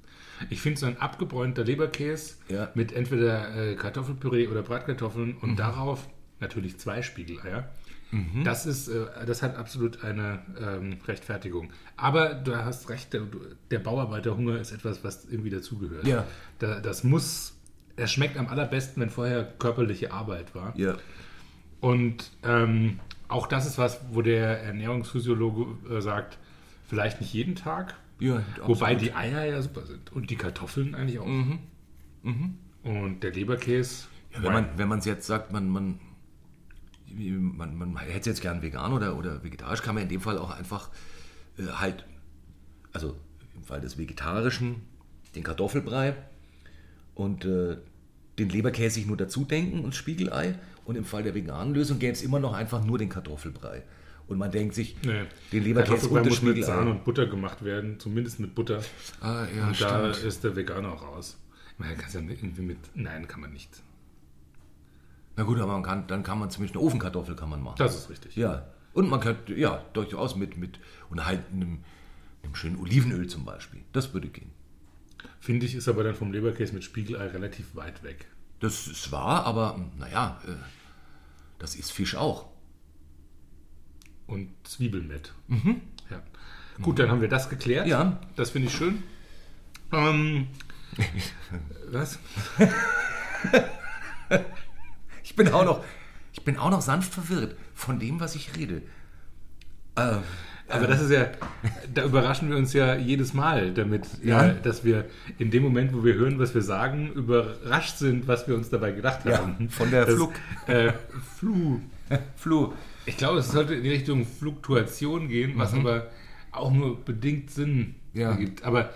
Ich finde so ein abgebräunter Leberkäse Ja. mit entweder äh, Kartoffelpüree oder Bratkartoffeln und Mhm. darauf natürlich zwei Spiegeleier. Das ist, äh, das hat absolut eine ähm, Rechtfertigung. Aber du hast recht, der, der Bauarbeiterhunger ist etwas, was irgendwie dazugehört. Ja. Da, das muss, er schmeckt am allerbesten, wenn vorher körperliche Arbeit war. Ja. Und ähm, auch das ist was, wo der Ernährungsphysiologe äh, sagt, vielleicht nicht jeden Tag, Ja, wobei absolut. die Eier ja super sind und die Kartoffeln eigentlich auch. Und der Leberkäse, Ja, wenn man wenn man es jetzt sagt, man, man, man, man hätte es jetzt gern vegan oder, oder vegetarisch, kann man in dem Fall auch einfach äh, halt, also im Fall des Vegetarischen, den Kartoffelbrei und äh, den Leberkäse sich nur dazu denken und Spiegelei. Und im Fall der veganen Lösung gäbe es immer noch einfach nur den Kartoffelbrei. Und man denkt sich, nee, den Leberkäse und das muss mit. Sahne und Butter gemacht werden, zumindest mit Butter. Ah, ja, und da stimmt. ist der Veganer auch raus. Man kann ja irgendwie mit, nein, kann man nicht. Na gut, aber man kann, dann kann man zumindest eine Ofenkartoffel kann man machen. Das ist richtig. Ja, und man könnte, ja, durchaus mit, mit und halt einem, einem schönen Olivenöl zum Beispiel. Das würde gehen. Finde ich, ist aber dann vom Leberkäse mit Spiegelei relativ weit weg. Das ist wahr, aber naja, äh, das ist Fisch auch. Und Zwiebeln mit. Ja. Gut, dann haben wir das geklärt. Ja. Das finde ich schön. Ähm, was? Ich bin auch noch, ich bin auch noch sanft verwirrt von dem, was ich rede. Äh, Aber das ist ja, da überraschen wir uns ja jedes Mal damit, Ja. ja. dass wir in dem Moment, wo wir hören, was wir sagen, überrascht sind, was wir uns dabei gedacht Ja, haben. von der das, Flug. Äh, Flu. Flo, Ich glaube, es sollte in die Richtung Fluktuation gehen, was aber auch nur bedingt Sinn Mhm. Ja. ergibt. Aber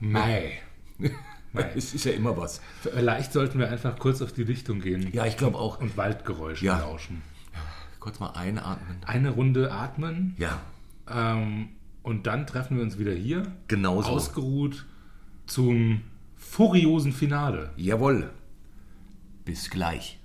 mei. Mei. es ist ja immer was. Vielleicht sollten wir einfach kurz auf die Lichtung gehen Ja, ich glaube auch. und Waldgeräusche Ja. lauschen. Kurz mal einatmen. Eine Runde atmen Ja, ähm, und dann treffen wir uns wieder hier. Genauso. Ausgeruht zum furiosen Finale. jawohl. Bis gleich.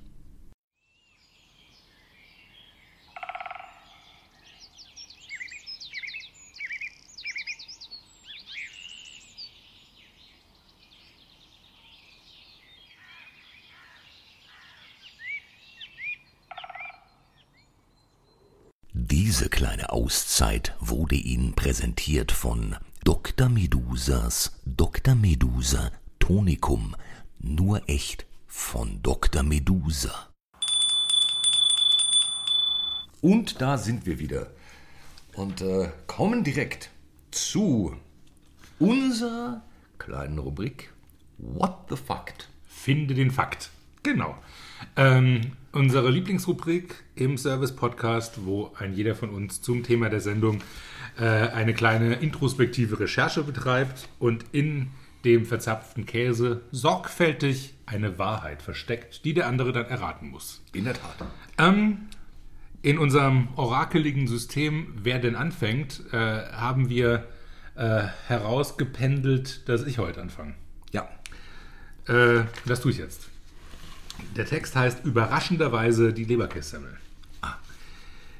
Diese kleine Auszeit wurde Ihnen präsentiert von Dr. Medusas Dr. Medusa Tonikum. Nur echt von Dr. Medusa. Und da sind wir wieder. Und äh, kommen direkt zu unserer kleinen Rubrik What the Fact. Finde den Fakt. Genau. Ähm, unsere Lieblingsrubrik im Service-Podcast, wo ein jeder von uns zum Thema der Sendung äh, eine kleine introspektive Recherche betreibt und in dem verzapften Käse sorgfältig eine Wahrheit versteckt, die der andere dann erraten muss. In der Tat. Ähm, in unserem orakeligen System, wer denn anfängt, äh, haben wir äh, herausgependelt, dass ich heute anfange. Ja. Äh, das tue ich jetzt. Der Text heißt überraschenderweise die Leberkässemmel. Ah.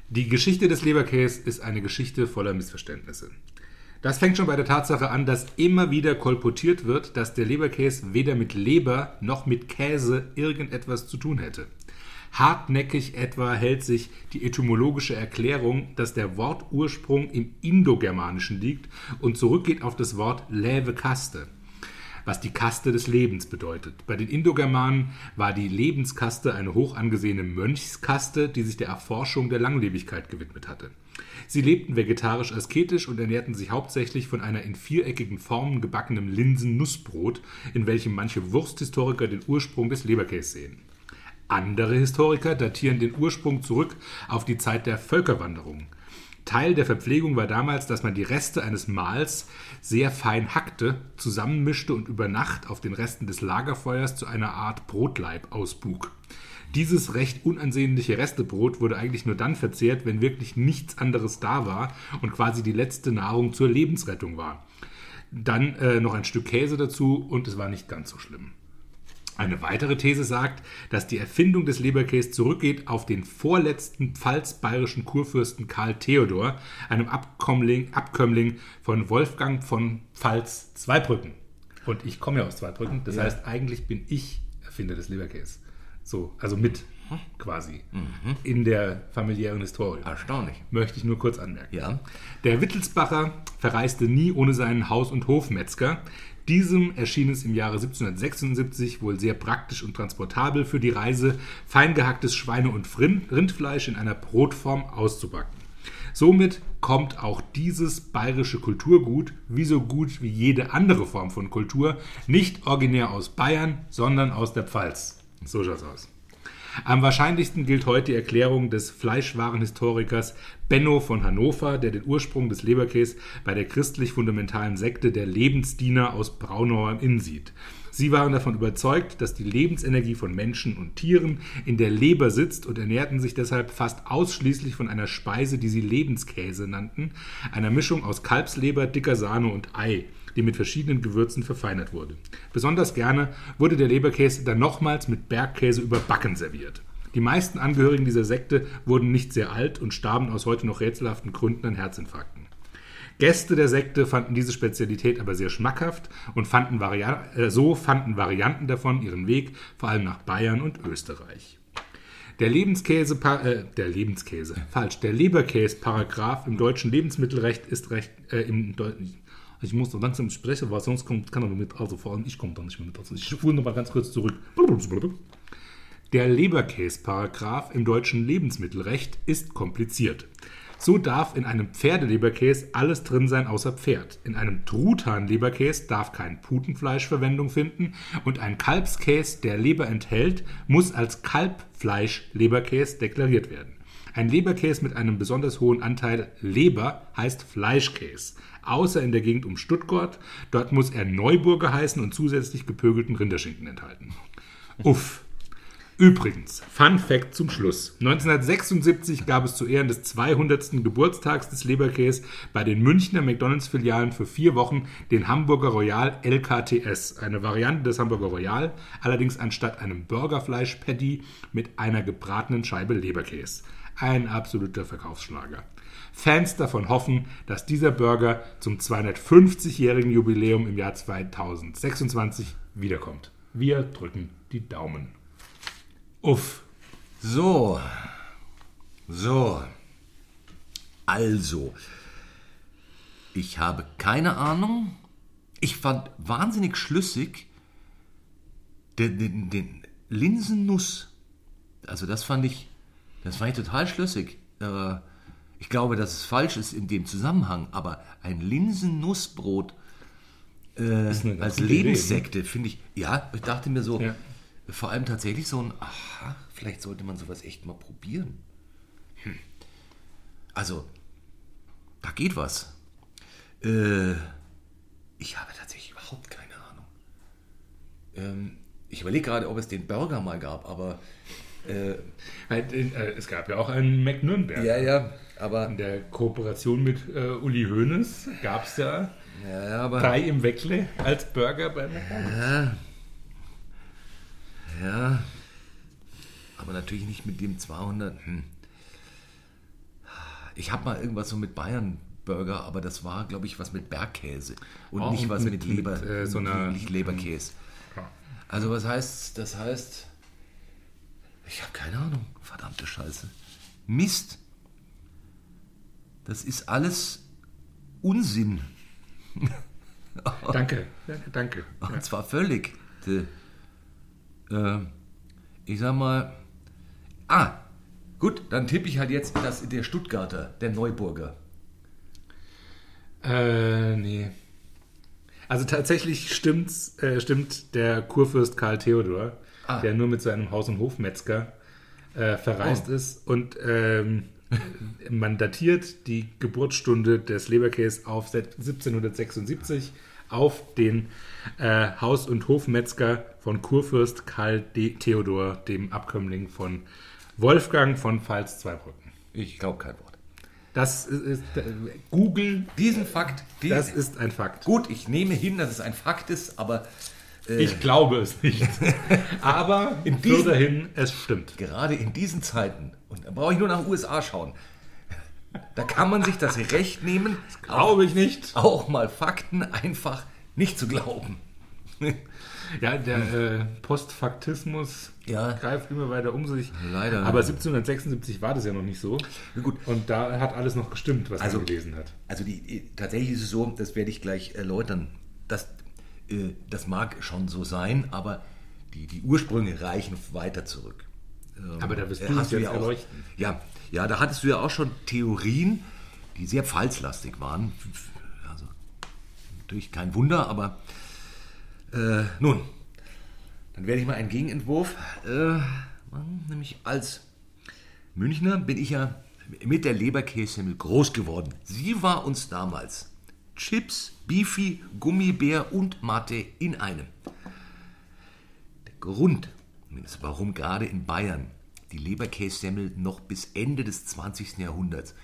Die Geschichte des Leberkäs ist eine Geschichte voller Missverständnisse. Das fängt schon bei der Tatsache an, dass immer wieder kolportiert wird, dass der Leberkäse weder mit Leber noch mit Käse irgendetwas zu tun hätte. Hartnäckig etwa hält sich die etymologische Erklärung, dass der Wortursprung im Indogermanischen liegt und zurückgeht auf das Wort Läve Kaste, was die Kaste des Lebens bedeutet. Bei den Indogermanen war die Lebenskaste eine hoch angesehene Mönchskaste, die sich der Erforschung der Langlebigkeit gewidmet hatte. Sie lebten vegetarisch asketisch und ernährten sich hauptsächlich von einer in viereckigen Formen gebackenem Linsen-Nussbrot, in welchem manche Wursthistoriker den Ursprung des Leberkäse sehen. Andere Historiker datieren den Ursprung zurück auf die Zeit der Völkerwanderung. Teil der Verpflegung war damals, dass man die Reste eines Mahls sehr fein hackte, zusammenmischte und über Nacht auf den Resten des Lagerfeuers zu einer Art Brotleib ausbug. Dieses recht unansehnliche Restebrot wurde eigentlich nur dann verzehrt, wenn wirklich nichts anderes da war und quasi die letzte Nahrung zur Lebensrettung war. Dann äh, noch ein Stück Käse dazu und es war nicht ganz so schlimm. Eine weitere These sagt, dass die Erfindung des Leberkäs zurückgeht auf den vorletzten pfalz-bayerischen Kurfürsten Karl Theodor, einem Abkömmling, Abkömmling von Wolfgang von Pfalz-Zweibrücken. Und ich komme ja aus Zweibrücken, das ja. heißt, eigentlich bin ich Erfinder des Leberkäs. So, also mit quasi mhm. in der familiären Historie. Erstaunlich. Möchte ich nur kurz anmerken. Ja. Der Wittelsbacher verreiste nie ohne seinen Haus- und Hofmetzger. Diesem erschien es im Jahre 1776 wohl sehr praktisch und transportabel für die Reise, feingehacktes Schweine- und Rindfleisch in einer Brotform auszubacken. Somit kommt auch dieses bayerische Kulturgut, wie so gut wie jede andere Form von Kultur, nicht originär aus Bayern, sondern aus der Pfalz. So schaut's aus. Am wahrscheinlichsten gilt heute die Erklärung des Fleischwarenhistorikers Benno von Hannover, der den Ursprung des Leberkäs bei der christlich-fundamentalen Sekte der Lebensdiener aus Braunau am Inn sieht. Sie waren davon überzeugt, dass die Lebensenergie von Menschen und Tieren in der Leber sitzt und ernährten sich deshalb fast ausschließlich von einer Speise, die sie Lebenskäse nannten, einer Mischung aus Kalbsleber, dicker Sahne und Ei die mit verschiedenen Gewürzen verfeinert wurde. Besonders gerne wurde der Leberkäse dann nochmals mit Bergkäse überbacken serviert. Die meisten Angehörigen dieser Sekte wurden nicht sehr alt und starben aus heute noch rätselhaften Gründen an Herzinfarkten. Gäste der Sekte fanden diese Spezialität aber sehr schmackhaft und fanden äh, so fanden Varianten davon ihren Weg, vor allem nach Bayern und Österreich. Der Lebenskäse, äh, der Lebenskäse, falsch, der Leberkäse-Paragraph im deutschen Lebensmittelrecht ist recht, äh, im, ich muss so langsam sprechen, weil sonst kommt keiner mehr mit. Also vor allem ich komme da nicht mehr mit. Also ich fuhr noch mal ganz kurz zurück. Der Leberkäse-Paragraph im deutschen Lebensmittelrecht ist kompliziert. So darf in einem Pferdeleberkäse alles drin sein außer Pferd. In einem Truthahn-Leberkäse darf kein Putenfleisch Verwendung finden und ein Kalbskäse, der Leber enthält, muss als Kalbfleisch-Leberkäse deklariert werden. Ein Leberkäse mit einem besonders hohen Anteil Leber heißt Fleischkäse außer in der Gegend um Stuttgart. Dort muss er Neuburger heißen und zusätzlich gepögelten Rinderschinken enthalten. Uff. Übrigens, Fun Fact zum Schluss. 1976 gab es zu Ehren des 200. Geburtstags des Leberkäs bei den Münchner McDonalds-Filialen für vier Wochen den Hamburger Royal LKTS, eine Variante des Hamburger Royal, allerdings anstatt einem Burgerfleisch-Patty mit einer gebratenen Scheibe Leberkäse. Ein absoluter Verkaufsschlager. Fans davon hoffen, dass dieser Burger zum 250-jährigen Jubiläum im Jahr 2026 wiederkommt. Wir drücken die Daumen. Uff. So. So. Also. Ich habe keine Ahnung. Ich fand wahnsinnig schlüssig den, den, den Linsennuss. Also das fand ich, das fand ich total schlüssig. Ich glaube, dass es falsch ist in dem Zusammenhang, aber ein Linsennussbrot äh, als ne? Lebenssekte, finde ich. Ja, ich dachte mir so, Ja. Vor allem tatsächlich so ein, aha, vielleicht sollte man sowas echt mal probieren. Hm. Also, da geht was. Äh, ich habe tatsächlich überhaupt keine Ahnung. Ähm, ich überlege gerade, ob es den Burger mal gab, aber äh, äh, es gab ja auch einen McNürnberg. ja, ja, aber In der Kooperation mit äh, Uli Hoeneß gab es ja ja, ja, aber drei im Weckle als Burger bei McDonald's. Ja, aber natürlich nicht mit dem 200. Hm. Ich habe mal irgendwas so mit Bayern Burger, aber das war, glaube ich, was mit Bergkäse und Oh, nicht und was mit, mit- Leber, mit, äh, so einer- nicht Leberkäse. Ja. Also was heißt, das heißt, ich habe keine Ahnung, verdammte Scheiße. Mist. Das ist alles Unsinn. Danke, danke, danke. Und zwar völlig. Äh, ich sag mal. Ah, gut, dann tippe ich halt jetzt, dass der Stuttgarter, der Neuburger. Äh, nee. Also tatsächlich stimmt's, äh, stimmt der Kurfürst Karl Theodor, Ah. der nur mit seinem Haus- und Hofmetzger äh, verreist Oh. ist und ähm, man datiert die Geburtsstunde des Leberkäs auf 1776 auf den äh, Haus- und Hofmetzger von Kurfürst Karl D. Theodor, dem Abkömmling von Wolfgang von Pfalz-Zweibrücken. Ich glaube kein Wort. Das ist, ist äh, Google, Diesen Fakt, diesen, das ist ein Fakt. gut, ich nehme hin, dass es ein Fakt ist, aber Ich glaube es nicht. Aber in diesem- dahin, es stimmt. gerade in diesen Zeiten, und da brauche ich nur nach USA schauen, da kann man sich das Recht nehmen, Glaube ich nicht. auch mal Fakten einfach nicht zu glauben. Ja, der äh, Postfaktismus Ja. greift immer weiter um sich. Leider. Aber 1776 war das ja noch nicht so. gut. Und da hat alles noch gestimmt, was Also- man gelesen hat. Also die, tatsächlich ist es so, das werde ich gleich erläutern, dass, äh, das mag schon so sein, aber die, die Ursprünge reichen weiter zurück. Ähm, Aber da wirst äh, du hast jetzt ja auch. Ja, ja, da hattest du ja auch schon Theorien, die sehr pfalzlastig waren. Also natürlich kein Wunder, aber äh, nun, dann werde ich mal einen Gegenentwurf äh, machen, nämlich als Münchner bin ich ja mit der Leberkässemmel groß geworden. Sie war uns damals Chips, Beefy, Gummibär und Mate in einem. Der Grund, zumindest warum gerade in Bayern die Leberkässemmel noch bis Ende des 20. Jahrhunderts,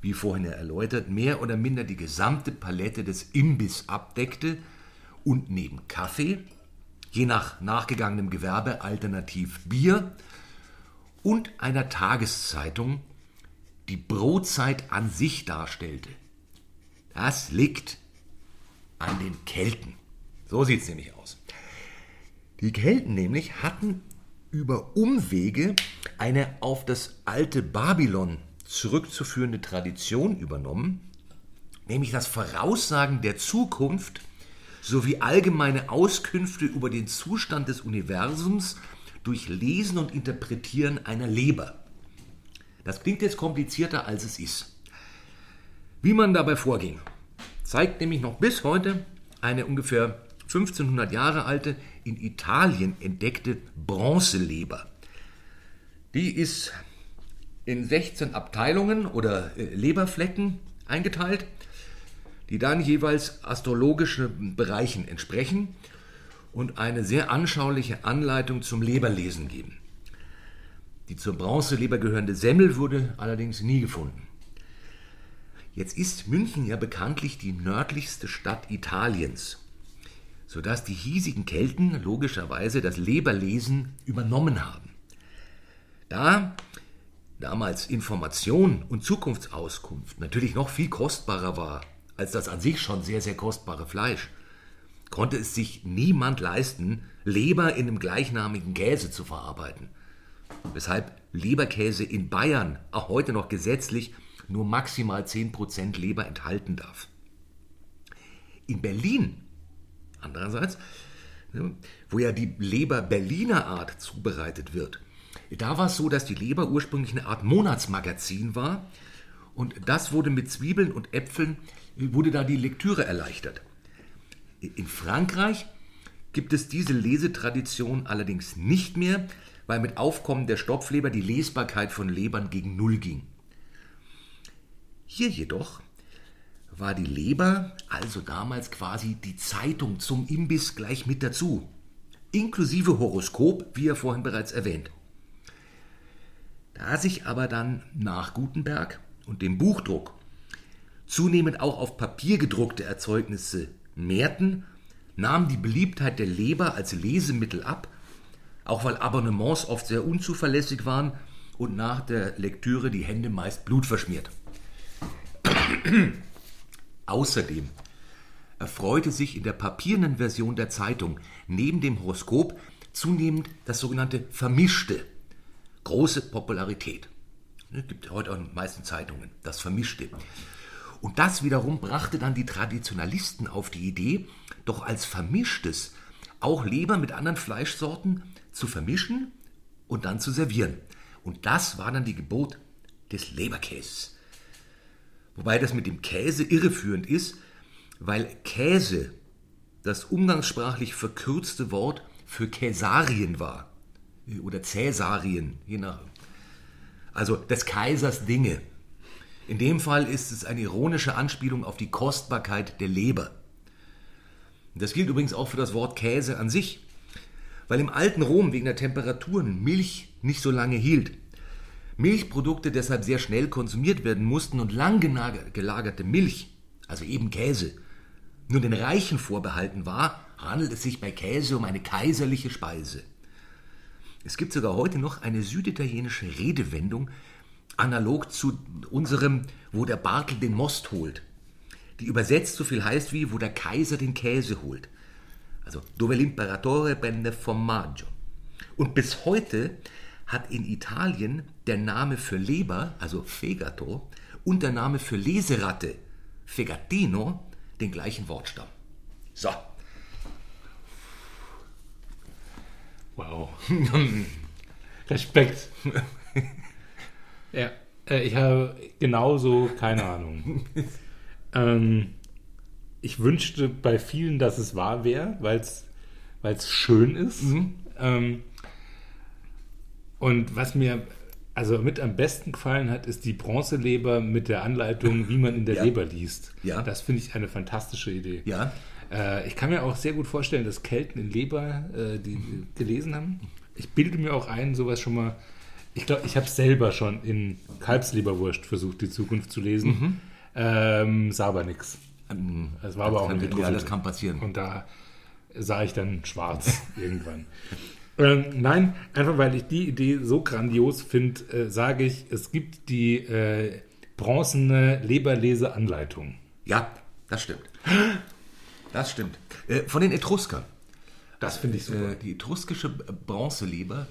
wie vorhin erläutert, mehr oder minder die gesamte Palette des Imbiss abdeckte und neben Kaffee, je nach nachgegangenem Gewerbe alternativ Bier und einer Tageszeitung die Brotzeit an sich darstellte. Das liegt an den Kelten. So sieht es nämlich aus. Die Kelten nämlich hatten über Umwege eine auf das alte Babylon zurückzuführende Tradition übernommen, nämlich das Voraussagen der Zukunft sowie allgemeine Auskünfte über den Zustand des Universums durch Lesen und Interpretieren einer Leber. Das klingt jetzt komplizierter, als es ist. Wie man dabei vorging, zeigt nämlich noch bis heute eine ungefähr 1500 Jahre alte, in Italien entdeckte Bronzeleber. Die ist in 16 Abteilungen oder äh, Leberflecken eingeteilt, die dann jeweils astrologischen Bereichen entsprechen und eine sehr anschauliche Anleitung zum Leberlesen geben. Die zur Bronzeleber gehörende Semmel wurde allerdings nie gefunden. Jetzt ist München ja bekanntlich die nördlichste Stadt Italiens, sodass die hiesigen Kelten logischerweise das Leberlesen übernommen haben. Da damals Information und Zukunftsauskunft natürlich noch viel kostbarer war als das an sich schon sehr, sehr kostbare Fleisch, konnte es sich niemand leisten, Leber in einem gleichnamigen Käse zu verarbeiten. Weshalb Leberkäse in Bayern auch heute noch gesetzlich nur maximal 10% Leber enthalten darf. In Berlin, andererseits, ne, wo ja die Leber Berliner Art zubereitet wird, da war es so, dass die Leber ursprünglich eine Art Monatsmagazin war und das wurde mit Zwiebeln und Äpfeln, wurde da die Lektüre erleichtert. In Frankreich gibt es diese Lesetradition allerdings nicht mehr, weil mit Aufkommen der Stopfleber die Lesbarkeit von Lebern gegen Null ging. Hier jedoch war die Leber also damals quasi die Zeitung zum Imbiss gleich mit dazu, inklusive Horoskop, wie er vorhin bereits erwähnt. Da sich aber dann nach Gutenberg und dem Buchdruck zunehmend auch auf Papier gedruckte Erzeugnisse mehrten, nahm die Beliebtheit der Leber als Lesemittel ab, auch weil Abonnements oft sehr unzuverlässig waren und nach der Lektüre die Hände meist blutverschmiert. Außerdem erfreute sich in der papierenden Version der Zeitung neben dem Horoskop zunehmend das sogenannte Vermischte große Popularität. Es gibt heute auch in den meisten Zeitungen das Vermischte. Und das wiederum brachte dann die Traditionalisten auf die Idee, doch als Vermischtes auch Leber mit anderen Fleischsorten zu vermischen und dann zu servieren. Und das war dann die Geburt des Leberkäses. Wobei das mit dem Käse irreführend ist, weil Käse das umgangssprachlich verkürzte Wort für Käsarien war. Oder Cäsarien, je nach. Also des Kaisers Dinge. In dem Fall ist es eine ironische Anspielung auf die Kostbarkeit der Leber. Das gilt übrigens auch für das Wort Käse an sich, weil im alten Rom wegen der Temperaturen Milch nicht so lange hielt. Milchprodukte deshalb sehr schnell konsumiert werden mussten und lang gelagerte Milch, also eben Käse, nur den Reichen vorbehalten war, handelt es sich bei Käse um eine kaiserliche Speise. Es gibt sogar heute noch eine süditalienische Redewendung, analog zu unserem, wo der Bartel den Most holt, die übersetzt so viel heißt wie, wo der Kaiser den Käse holt. Also, dove l'imperatore prende formaggio. Und bis heute hat in Italien der Name für Leber, also Fegato, und der Name für Leseratte, Fegatino, den gleichen Wortstamm. So. Wow. Respekt. ja, äh, ich habe genauso keine Ahnung. ähm, ich wünschte bei vielen, dass es wahr wäre, weil es schön ist. Mhm. Ähm, und was mir also mit am besten gefallen hat, ist die Bronzeleber mit der Anleitung, wie man in der ja. Leber liest. Ja. Das finde ich eine fantastische Idee. Ja. Äh, ich kann mir auch sehr gut vorstellen, dass Kelten in Leber äh, die gelesen haben. Ich bilde mir auch ein, sowas schon mal. Ich glaube, ich habe selber schon in Kalbsleberwurst versucht, die Zukunft zu lesen. Mhm. Ähm, sah aber nichts. Ähm, es war aber auch ein Ja, das kann passieren. Und da sah ich dann schwarz irgendwann. Ähm, nein, einfach weil ich die Idee so grandios finde, äh, sage ich, es gibt die äh, bronzene Leberleseanleitung. Ja, das stimmt. Das stimmt. Äh, von den Etruskern. Das finde ich super. Äh, die etruskische Bronzeleber,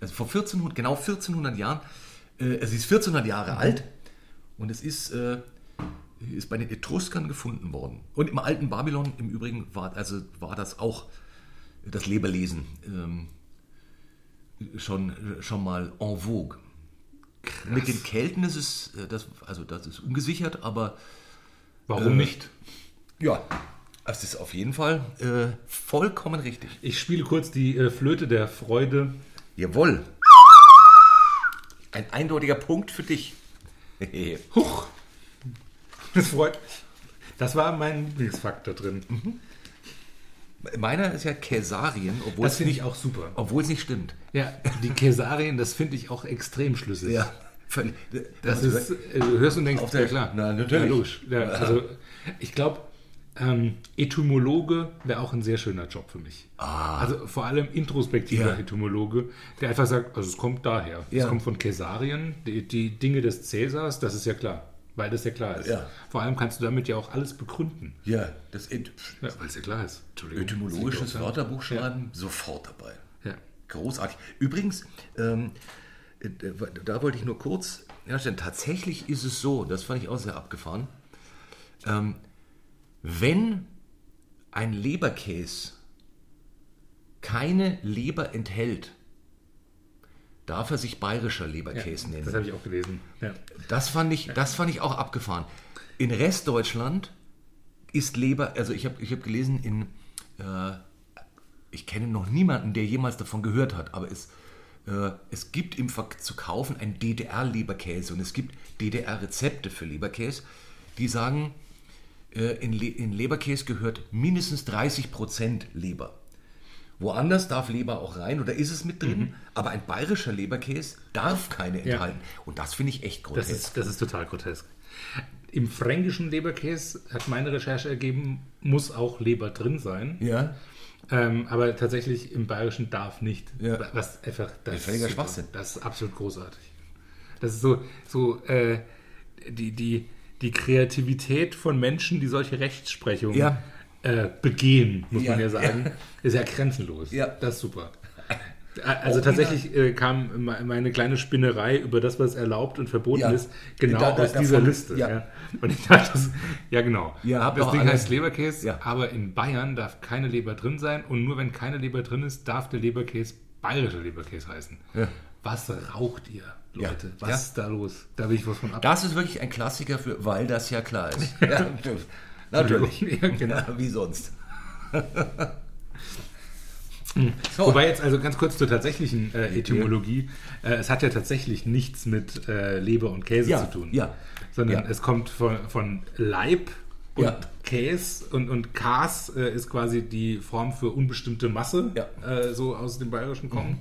also vor 1400, genau 1400 Jahren, äh, es ist 1400 Jahre mhm. alt und es ist, äh, ist bei den Etruskern gefunden worden. Und im alten Babylon im Übrigen war, also war das auch das Leberlesen ähm, schon, schon mal en vogue. Krass. Mit den Kelten ist es, das, also das ist ungesichert, aber. Warum äh, nicht? Ja, es ist auf jeden Fall äh, vollkommen richtig. Ich spiele kurz die äh, Flöte der Freude. Jawohl. Ein eindeutiger Punkt für dich. Huch. Das freut mich. Das war mein Lieblingsfaktor drin. Mhm. Meiner ist ja Käsarien, obwohl das finde ich auch super. Obwohl es nicht stimmt. Ja, die Käsarien, das finde ich auch extrem schlüssig. Ja. Völlig. Das, das ist, äh, du hörst und denkst, auf der, ja klar. Na, natürlich. Ja, also, ich glaube, ähm, Etymologe wäre auch ein sehr schöner Job für mich. Ah. Also vor allem introspektiver ja. Etymologe, der einfach sagt, also es kommt daher. Ja. Es kommt von Caesarien, die, die, Dinge des Cäsars, das ist ja klar. Weil das ja klar ist. Ja. Vor allem kannst du damit ja auch alles begründen. Ja, das ja, weil es ja klar ist. Etymologisches Wörterbuch schreiben, sofort dabei. Großartig. Übrigens, ähm, äh, da wollte ich nur kurz herstellen, tatsächlich ist es so, das fand ich auch sehr abgefahren, ähm, wenn ein Leberkäse keine Leber enthält, darf er sich bayerischer Leberkäse ja, nennen. Das habe ich auch gelesen. Ja. Das, fand ich, das fand ich auch abgefahren. In Restdeutschland ist Leber, also ich habe ich hab gelesen in, äh, ich kenne noch niemanden, der jemals davon gehört hat, aber es, äh, es gibt im Ver zu kaufen einen DDR-Leberkäse und es gibt DDR-Rezepte für Leberkäse, die sagen, äh, in, Le in Leberkäse gehört mindestens 30% Leber. Woanders darf Leber auch rein oder ist es mit drin, Mhm. aber ein bayerischer Leberkäse darf keine enthalten. Und das finde ich echt Das grotesk. ist, das ist total grotesk. Im fränkischen Leberkäse hat meine Recherche ergeben, muss auch Leber drin sein. ja, Ähm, aber tatsächlich im Bayerischen darf nicht. Ja. Was einfach das völliger. Schwachsinn. Das ist absolut großartig. Das ist so, so äh, die, die, die Kreativität von Menschen, die solche Rechtsprechungen Ja. äh, begehen, muss Ja, man ja sagen, ist ja grenzenlos. Ja. Das ist super. Also tatsächlich äh, kam me- meine kleine Spinnerei über das, was erlaubt und verboten Ja. ist, genau Da- da- aus dieser davon- Liste. ja. Ja. Und ich dachte, das, ja genau. Habt das Ding alle- heißt Leberkäse, Ja. aber in Bayern darf keine Leber drin sein und nur wenn keine Leber drin ist, darf der Leberkäse bayerischer Leberkäse heißen. Ja. Was raucht ihr, Ja. Leute? Was Ja. ist da los? Da will ich was von ab. Das ist wirklich ein Klassiker für, weil das ja klar ist. ja, natürlich. Ja, genau. Ja, wie sonst. so, Wobei jetzt also ganz kurz zur tatsächlichen äh, Etymologie. Äh, es hat ja tatsächlich nichts mit äh, Leber und Käse Ja, zu tun. ja, Sondern ja. es kommt von, von Leib und Ja. Käse und, und Kas äh, ist quasi die Form für unbestimmte Masse, Ja. äh, so aus dem Bayerischen kommen.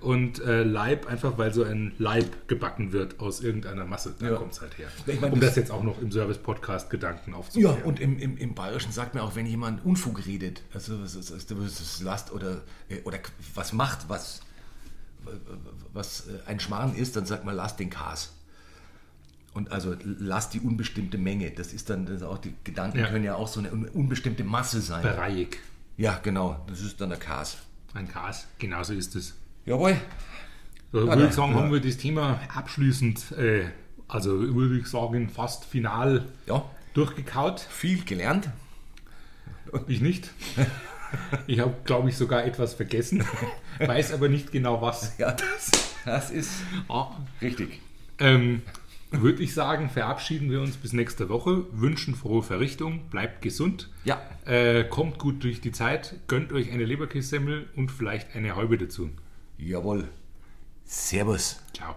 Und äh, Leib einfach, weil so ein Leib gebacken wird aus irgendeiner Masse. Da Ja. kommt es halt her. Ich meine, um das- das jetzt auch noch im Service-Podcast Gedanken ja, aufzuklären. und im, im, im Bayerischen sagt man auch, wenn jemand Unfug redet, also was, was Last oder, äh, oder was macht, was, was äh, ein Schmarrn ist, dann sagt man, lass den Kas. Und also lass die unbestimmte Menge. Das ist dann, das ist auch die Gedanken Ja. können ja auch so eine un- unbestimmte Masse sein. Bereich. Ja, genau. Das ist dann der Kas. Ein Kas, genauso ist es. Jawohl. So, würde ich sagen, ja. haben wir das Thema abschließend, äh, also würde ich sagen, fast final Ja, durchgekaut. viel gelernt. Ich nicht. Ich habe, glaube ich, sogar etwas vergessen, weiß aber nicht genau was. Ja, das, das ist Ah, richtig. Ähm, würde ich sagen, verabschieden wir uns bis nächste Woche, wünschen frohe Verrichtung, bleibt gesund, Ja. äh, kommt gut durch die Zeit, gönnt euch eine Leberkässemmel und vielleicht eine Halbe dazu. Jawohl. Servus. Ciao.